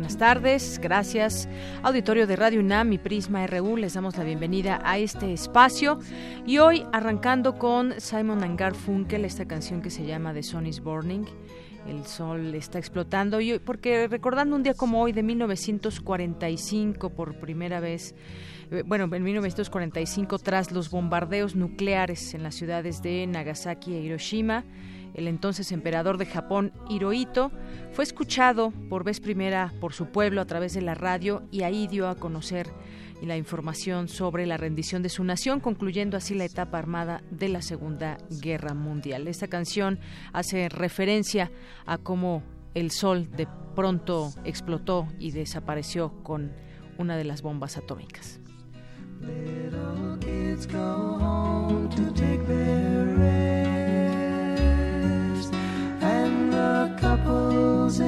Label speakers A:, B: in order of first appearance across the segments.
A: Buenas tardes, gracias. Auditorio de Radio UNAM y Prisma RU, les damos la bienvenida a este espacio. Y hoy arrancando con Simon and Garfunkel, esta canción que se llama The Sun is Burning. El sol está explotando. Y porque recordando un día como hoy de 1945, por primera vez, eh, bueno, en 1945, tras los bombardeos nucleares en las ciudades de Nagasaki e Hiroshima, el entonces emperador de Japón, Hirohito, fue escuchado por vez primera por su pueblo a través de la radio y ahí dio a conocer la información sobre la rendición de su nación, concluyendo así la etapa armada de la Segunda Guerra Mundial. Esta canción hace referencia a cómo el sol de pronto explotó y desapareció con una de las bombas atómicas. Así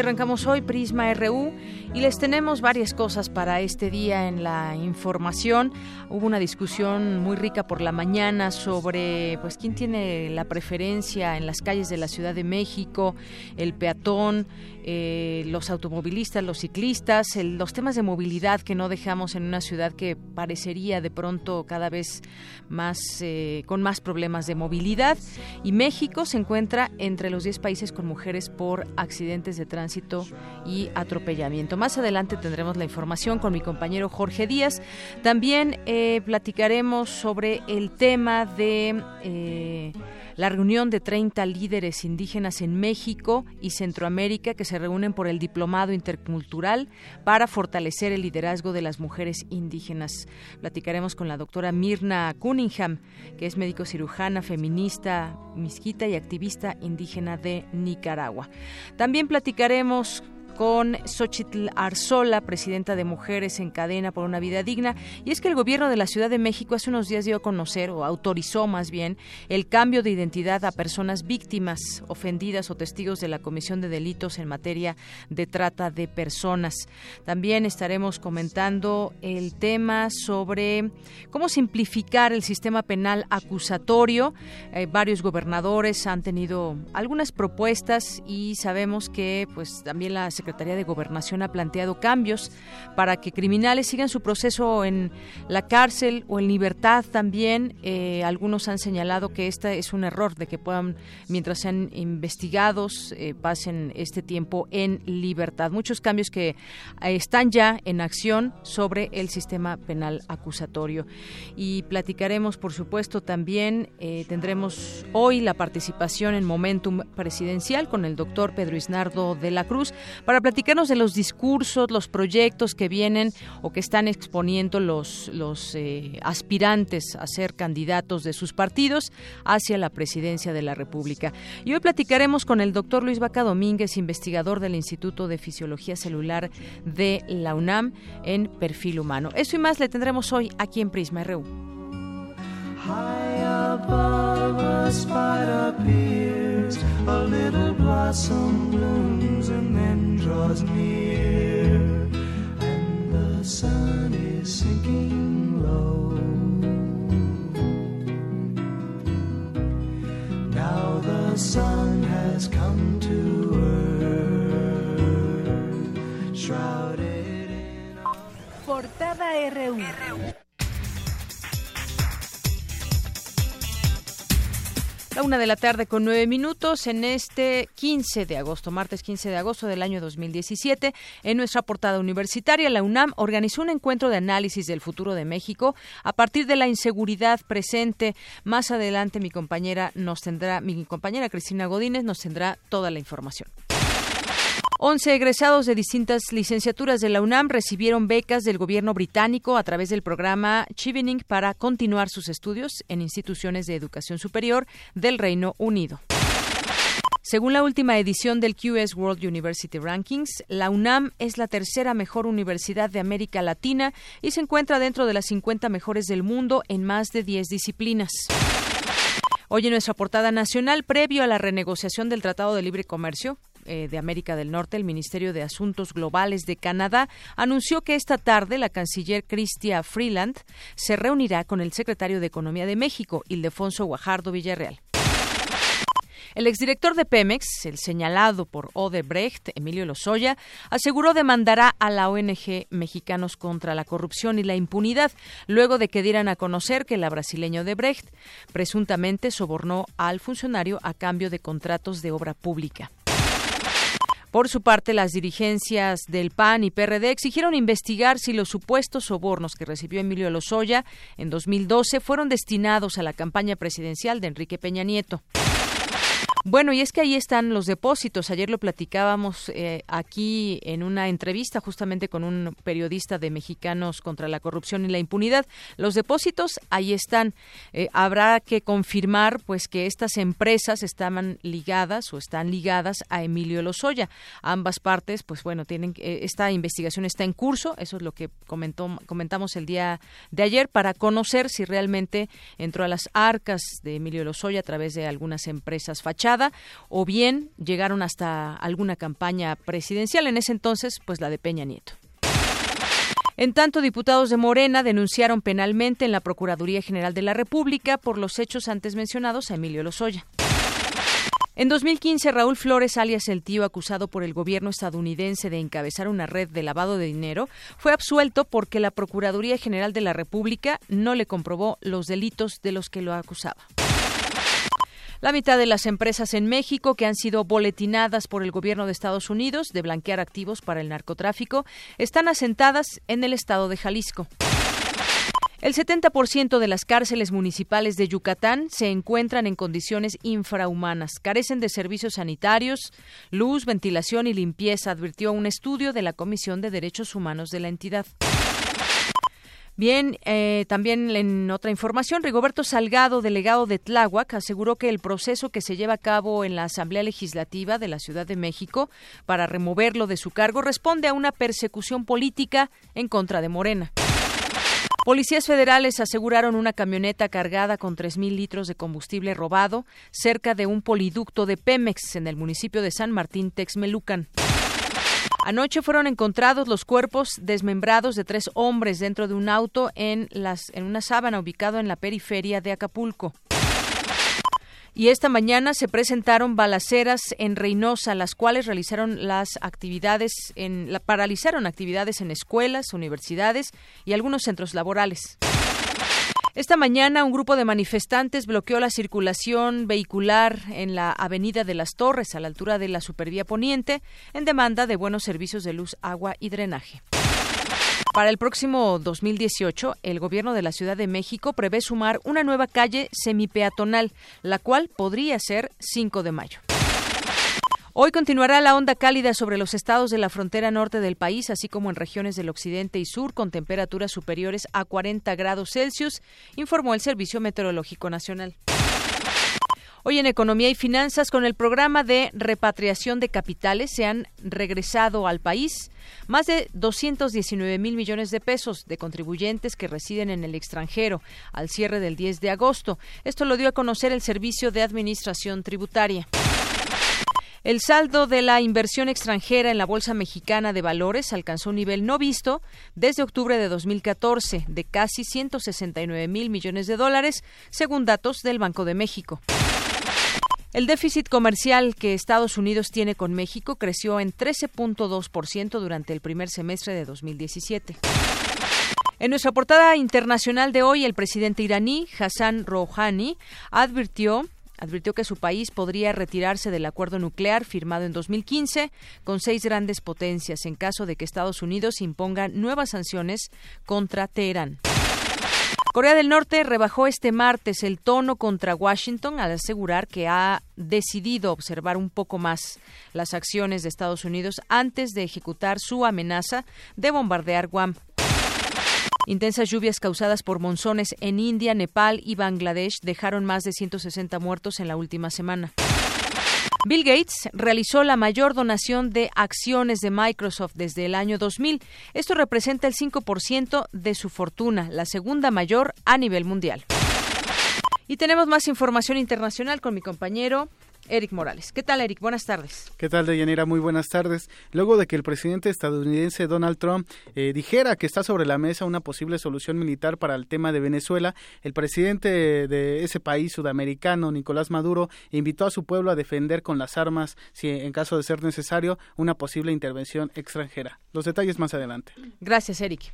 A: arrancamos hoy Prisma RU y les tenemos varias cosas para este día en la información. Hubo una discusión muy rica por la mañana sobre pues quién tiene la preferencia en las calles de la Ciudad de México, el peatón, eh, los automovilistas, los ciclistas, el- los temas de movilidad que no dejamos en una ciudad que parecería de pronto cada vez más eh, con más problemas de movilidad y México se encuentra entre los 10 países con mujeres por accidentes de tránsito y atropellamiento. Más adelante tendremos la información con mi compañero Jorge Díaz. También eh, platicaremos sobre el tema de eh, la reunión de 30 líderes indígenas en México y Centroamérica que se reúnen por el Diplomado Intercultural para fortalecer el liderazgo de las mujeres indígenas. Platicaremos con la doctora Mirna Cunningham, que es médico cirujana, feminista, misquita y activista indígena de Nicaragua. También platicaremos con Xochitl Arzola, presidenta de Mujeres en Cadena por una Vida Digna. Y es que el gobierno de la Ciudad de México hace unos días dio a conocer, o autorizó más bien, el cambio de identidad a personas víctimas, ofendidas o testigos de la comisión de delitos en materia de trata de personas. También estaremos comentando el tema sobre cómo simplificar el sistema penal acusatorio. Eh, varios gobernadores han tenido algunas propuestas y sabemos que pues también la Secretaría de Gobernación ha planteado cambios para que criminales sigan su proceso en la cárcel o en libertad también. Eh, algunos han señalado que este es un error de que puedan, mientras sean investigados, eh, pasen este tiempo en libertad. Muchos cambios que eh, están ya en acción sobre el sistema penal acusatorio. Y platicaremos, por supuesto, también tendremos hoy la participación en Momentum Presidencial con el doctor Pedro Isnardo de la Cruz para platicarnos de los discursos, los proyectos que vienen o que están exponiendo los, eh, aspirantes a ser candidatos de sus partidos hacia la presidencia de la República. Y hoy platicaremos con el doctor Luis Vaca Domínguez, investigador del Instituto de Fisiología Celular de la UNAM en perfil humano. Eso y más le tendremos hoy aquí en Prisma RU.
B: High draws near, and the sun is sinking low. Now the sun has come to earth, shrouded in
C: Portada RU.
A: La una de la tarde con nueve minutos en este 15 de agosto, martes 15 de agosto del año 2017. En nuestra portada universitaria, la UNAM organizó un encuentro de análisis del futuro de México a partir de la inseguridad presente. Más adelante mi compañera nos tendrá, mi compañera Cristina Godínez nos tendrá toda la información. 11 egresados de distintas licenciaturas de la UNAM recibieron becas del gobierno británico a través del programa Chevening para continuar sus estudios en instituciones de educación superior del Reino Unido. Según la última edición del QS World University Rankings, la UNAM es la tercera mejor universidad de América Latina y se encuentra dentro de las 50 mejores del mundo en más de 10 disciplinas. Hoy en nuestra portada nacional, previo a la renegociación del Tratado de Libre Comercio, eh, de América del Norte, el Ministerio de Asuntos Globales de Canadá anunció que esta tarde la canciller Cristia Freeland se reunirá con el secretario de Economía de México, Ildefonso Guajardo Villarreal. El exdirector de Pemex, el señalado por Odebrecht, Emilio Lozoya, aseguró demandará a la ONG Mexicanos contra la Corrupción y la Impunidad, luego de que dieran a conocer que la brasileña Odebrecht presuntamente sobornó al funcionario a cambio de contratos de obra pública. Por su parte, las dirigencias del PAN y PRD exigieron investigar si los supuestos sobornos que recibió Emilio Lozoya en 2012 fueron destinados a la campaña presidencial de Enrique Peña Nieto. Bueno, y es que ahí están los depósitos. Ayer lo platicábamos eh, aquí en una entrevista justamente con un periodista de Mexicanos contra la Corrupción y la Impunidad. Los depósitos ahí están. Eh, habrá que confirmar pues que estas empresas estaban ligadas o están ligadas a Emilio Lozoya. Ambas partes, pues bueno, tienen eh, esta investigación está en curso. Eso es lo que comentó, comentamos el día de ayer para conocer si realmente entró a las arcas de Emilio Lozoya a través de algunas empresas fachadas o bien llegaron hasta alguna campaña presidencial, en ese entonces, pues la de Peña Nieto. En tanto, diputados de Morena denunciaron penalmente en la Procuraduría General de la República por los hechos antes mencionados a Emilio Lozoya. En 2015, Raúl Flores, alias el tío acusado por el gobierno estadounidense de encabezar una red de lavado de dinero, fue absuelto porque la Procuraduría General de la República no le comprobó los delitos de los que lo acusaba. La mitad de las empresas en México que han sido boletinadas por el gobierno de Estados Unidos de blanquear activos para el narcotráfico están asentadas en el estado de Jalisco. El 70% de las cárceles municipales de Yucatán se encuentran en condiciones infrahumanas, carecen de servicios sanitarios, luz, ventilación y limpieza, advirtió un estudio de la Comisión de Derechos Humanos de la entidad. Bien, eh, también en otra información, Rigoberto Salgado, delegado de Tláhuac, aseguró que el proceso que se lleva a cabo en la Asamblea Legislativa de la Ciudad de México para removerlo de su cargo responde a una persecución política en contra de Morena. Policías federales aseguraron una camioneta cargada con 3.000 litros de combustible robado cerca de un poliducto de Pemex en el municipio de San Martín, Texmelucan. Anoche fueron encontrados los cuerpos desmembrados de tres hombres dentro de un auto en, las, en una sábana ubicado en la periferia de Acapulco. Y esta mañana se presentaron balaceras en Reynosa, las cuales realizaron las actividades en la, paralizaron actividades en escuelas, universidades y algunos centros laborales. Esta mañana un grupo de manifestantes bloqueó la circulación vehicular en la Avenida de las Torres, a la altura de la Supervía Poniente, en demanda de buenos servicios de luz, agua y drenaje. Para el próximo 2018, el gobierno de la Ciudad de México prevé sumar una nueva calle semipeatonal, la cual podría ser 5 de mayo. Hoy continuará la onda cálida sobre los estados de la frontera norte del país, así como en regiones del occidente y sur, con temperaturas superiores a 40 grados Celsius, informó el Servicio Meteorológico Nacional. Hoy en Economía y Finanzas, con el programa de repatriación de capitales, se han regresado al país más de 219 mil millones de pesos de contribuyentes que residen en el extranjero al cierre del 10 de agosto. Esto lo dio a conocer el Servicio de Administración Tributaria. El saldo de la inversión extranjera en la Bolsa Mexicana de Valores alcanzó un nivel no visto desde octubre de 2014, de casi 169 mil millones de dólares, según datos del Banco de México. El déficit comercial que Estados Unidos tiene con México creció en 13.2% durante el primer semestre de 2017. En nuestra portada internacional de hoy, el presidente iraní Hassan Rouhani advirtió advirtió que su país podría retirarse del acuerdo nuclear firmado en 2015 con seis grandes potencias en caso de que Estados Unidos imponga nuevas sanciones contra Teherán. Corea del Norte rebajó este martes el tono contra Washington al asegurar que ha decidido observar un poco más las acciones de Estados Unidos antes de ejecutar su amenaza de bombardear Guam. Intensas lluvias causadas por monzones en India, Nepal y Bangladesh dejaron más de 160 muertos en la última semana. Bill Gates realizó la mayor donación de acciones de Microsoft desde el año 2000. Esto representa el 5% de su fortuna, la segunda mayor a nivel mundial. Y tenemos más información internacional con mi compañero Eric Morales. ¿Qué tal, Eric? Buenas tardes.
D: ¿Qué tal, Deyanira? Muy buenas tardes. Luego de que el presidente estadounidense Donald Trump eh, dijera que está sobre la mesa una posible solución militar para el tema de Venezuela, el presidente de ese país sudamericano, Nicolás Maduro, invitó a su pueblo a defender con las armas, si en caso de ser necesario, una posible intervención extranjera. Los detalles más adelante.
A: Gracias, Eric.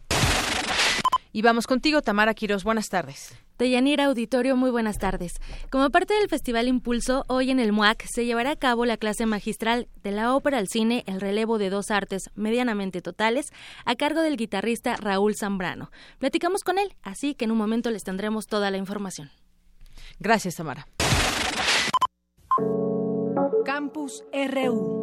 A: Y vamos contigo, Tamara Quiroz. Buenas tardes.
E: Deyanira Auditorio, muy buenas tardes. Como parte del Festival Impulso, hoy en el MUAC se llevará a cabo la clase magistral de la ópera al cine El relevo de dos artes medianamente totales, a cargo del guitarrista Raúl Zambrano. Platicamos con él, así que en un momento les tendremos toda la información.
A: Gracias, Tamara.
C: Campus RU.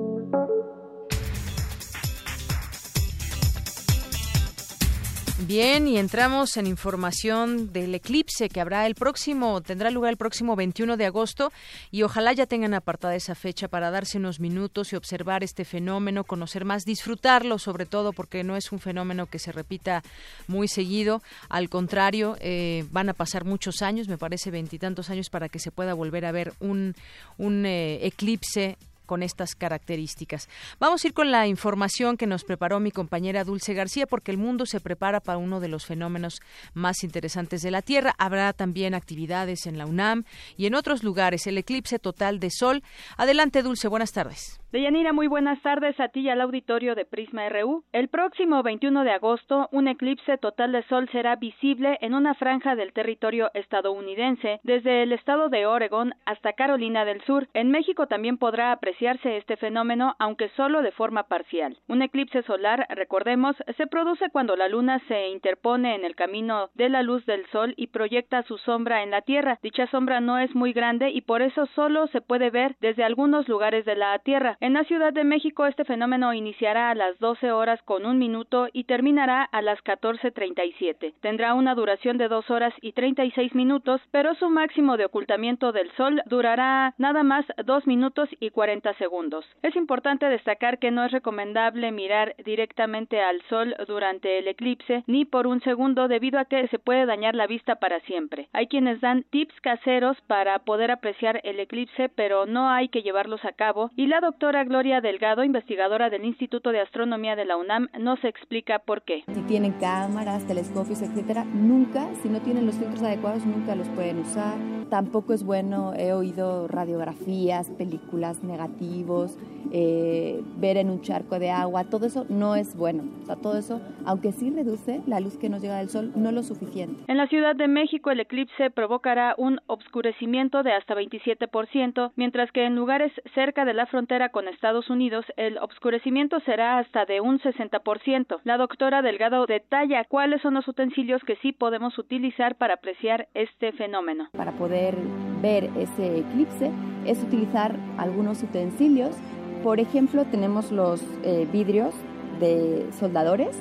A: Bien, y entramos en información del eclipse que habrá el próximo, tendrá lugar el próximo 21 de agosto y ojalá ya tengan apartada esa fecha para darse unos minutos y observar este fenómeno, conocer más, disfrutarlo sobre todo porque no es un fenómeno que se repita muy seguido, al contrario, eh, van a pasar muchos años, me parece veintitantos años para que se pueda volver a ver un, un eh, eclipse con estas características. Vamos a ir con la información que nos preparó mi compañera Dulce García porque el mundo se prepara para uno de los fenómenos más interesantes de la Tierra. Habrá también actividades en la UNAM y en otros lugares. El eclipse total de sol. Adelante, Dulce. Buenas tardes.
F: Deyanira, muy buenas tardes a ti y al auditorio de Prisma RU. El próximo 21 de agosto, un eclipse total de sol será visible en una franja del territorio estadounidense, desde el estado de Oregon hasta Carolina del Sur. En México también podrá apreciarse este fenómeno, aunque solo de forma parcial. Un eclipse solar, recordemos, se produce cuando la luna se interpone en el camino de la luz del sol y proyecta su sombra en la Tierra. Dicha sombra no es muy grande y por eso solo se puede ver desde algunos lugares de la Tierra. En la Ciudad de México este fenómeno iniciará a las 12 horas con un minuto y terminará a las 14.37. Tendrá una duración de 2 horas y 36 minutos, pero su máximo de ocultamiento del sol durará nada más 2 minutos y 40 segundos. Es importante destacar que no es recomendable mirar directamente al sol durante el eclipse ni por un segundo debido a que se puede dañar la vista para siempre. Hay quienes dan tips caseros para poder apreciar el eclipse, pero no hay que llevarlos a cabo y la doctora doctora Gloria Delgado, investigadora del Instituto de Astronomía de la UNAM, nos explica por qué.
G: Si tienen cámaras, telescopios, etcétera, nunca, si no tienen los filtros adecuados, nunca los pueden usar. Tampoco es bueno, he oído radiografías, películas negativos, eh, ver en un charco de agua, todo eso no es bueno. O sea, todo eso, aunque sí reduce la luz que nos llega del sol, no lo suficiente.
F: En la Ciudad de México el eclipse provocará un obscurecimiento de hasta 27%, mientras que en lugares cerca de la frontera con Estados Unidos el obscurecimiento será hasta de un 60%. La doctora Delgado detalla cuáles son los utensilios que sí podemos utilizar para apreciar este fenómeno.
G: Para poder ver ese eclipse es utilizar algunos utensilios Por ejemplo, tenemos los eh, vidrios de soldadores.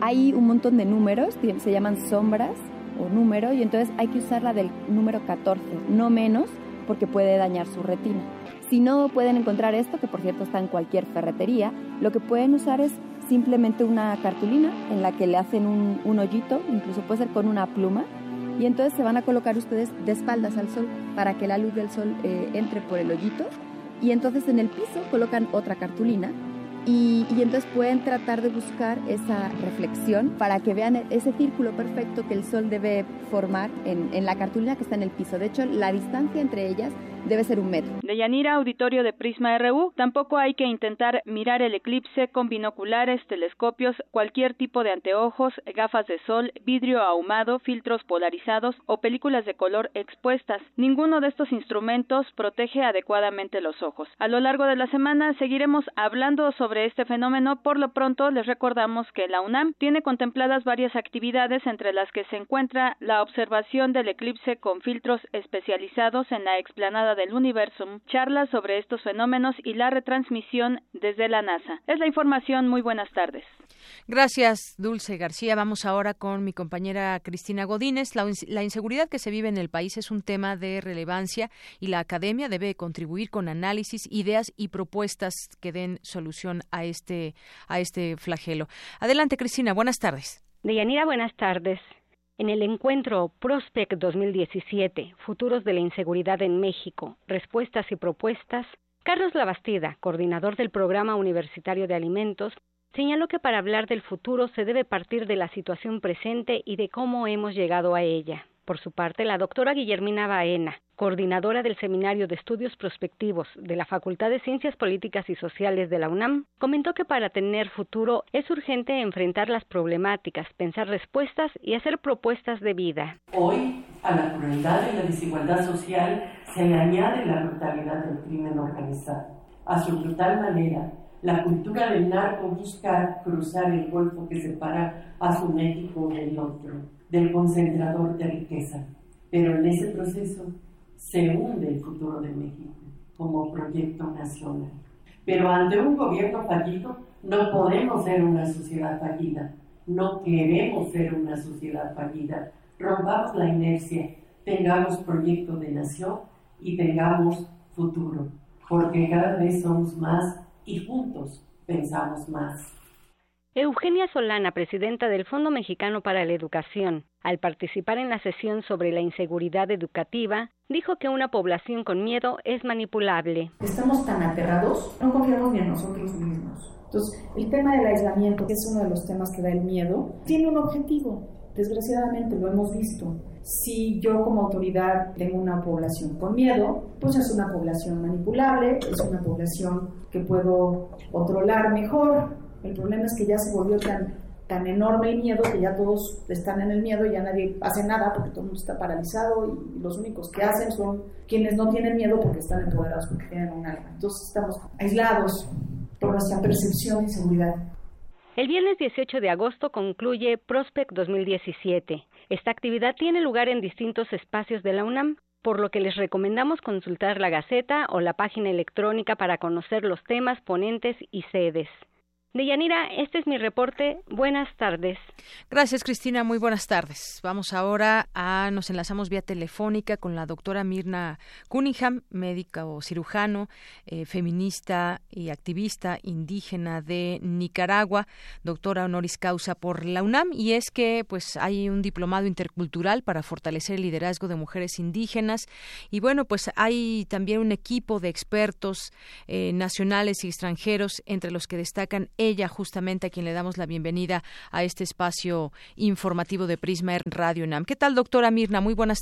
G: Hay un montón de números, se llaman sombras o número, y entonces hay que usar la del número 14, no menos, porque puede dañar su retina. Si no pueden encontrar esto, que por cierto está en cualquier ferretería, lo que pueden usar es simplemente una cartulina en la que le hacen un, un hoyito, incluso puede ser con una pluma, y entonces se van a colocar ustedes de espaldas al sol para que la luz del sol eh, entre por el hoyito y entonces en el piso colocan otra cartulina y, y, entonces pueden tratar de buscar esa reflexión para que vean ese círculo perfecto que el sol debe formar en, en la cartulina que está en el piso. De hecho, la distancia entre ellas debe ser un metro.
F: De Yanira, auditorio de Prisma RU, tampoco hay que intentar mirar el eclipse con binoculares, telescopios, cualquier tipo de anteojos, gafas de sol, vidrio ahumado, filtros polarizados o películas de color expuestas. Ninguno de estos instrumentos protege adecuadamente los ojos. A lo largo de la semana seguiremos hablando sobre este fenómeno. Por lo pronto, les recordamos que la UNAM tiene contempladas varias actividades entre las que se encuentra la observación del eclipse con filtros especializados en la explanada del Universum, charlas sobre estos fenómenos y la retransmisión desde la NASA. Es la información. Muy buenas tardes.
A: Gracias, Dulce García. Vamos ahora con mi compañera Cristina Godínez. La, la, inseguridad que se vive en el país es un tema de relevancia y la academia debe contribuir con análisis, ideas y propuestas que den solución a este, a este flagelo. Adelante, Cristina. Buenas tardes.
H: Deyanira, buenas tardes. En el encuentro Prospect 2017, Futuros de la Inseguridad en México, Respuestas y Propuestas, Carlos Labastida, coordinador del Programa Universitario de Alimentos, señaló que para hablar del futuro se debe partir de la situación presente y de cómo hemos llegado a ella. Por su parte, la doctora Guillermina Baena, coordinadora del Seminario de Estudios Prospectivos de la Facultad de Ciencias Políticas y Sociales de la UNAM, comentó que para tener futuro es urgente enfrentar las problemáticas, pensar respuestas y hacer propuestas de vida.
I: Hoy, a la crueldad y la desigualdad social se le añade la brutalidad del crimen organizado. A su brutal manera, la cultura del narco busca cruzar el golfo que separa a su México del otro del concentrador de riqueza. Pero en ese proceso se hunde el futuro de México como proyecto nacional. Pero ante un gobierno fallido no podemos ser una sociedad fallida, no queremos ser una sociedad fallida. Rompamos la inercia, tengamos proyecto de nación y tengamos futuro, porque cada vez somos más y juntos pensamos más.
H: Eugenia Solana, presidenta del Fondo Mexicano para la Educación, al participar en la sesión sobre la inseguridad educativa, dijo que una población con miedo es manipulable.
J: Estamos tan aterrados, no confiamos ni en nosotros mismos. Entonces, el tema del aislamiento, que es uno de los temas que da el miedo, tiene un objetivo. Desgraciadamente lo hemos visto. Si yo como autoridad tengo una población con miedo, pues es una población manipulable, es una población que puedo controlar mejor, el problema es que ya se volvió tan, tan enorme el miedo que ya todos están en el miedo y ya nadie hace nada porque todo el mundo está paralizado y los únicos que hacen son quienes no tienen miedo porque están empoderados, porque tienen un alma. Entonces estamos aislados por nuestra percepción de inseguridad.
H: El viernes 18 de agosto concluye Prospect 2017. Esta actividad tiene lugar en distintos espacios de la UNAM, por lo que les recomendamos consultar la Gaceta o la página electrónica para conocer los temas, ponentes y sedes. Deyanira, este es mi reporte. Buenas tardes.
A: Gracias, Cristina. Muy buenas tardes. Vamos ahora a, nos enlazamos vía telefónica con la doctora Mirna Cunningham, médica o cirujano, eh, feminista y activista indígena de Nicaragua, doctora honoris causa por la UNAM. Y es que, pues, hay un diplomado intercultural para fortalecer el liderazgo de mujeres indígenas. Y bueno, pues hay también un equipo de expertos eh, nacionales y extranjeros, entre los que destacan ella justamente a quien le damos la bienvenida a este espacio informativo de Prisma Radio UNAM. ¿Qué tal, doctora Mirna? Muy buenas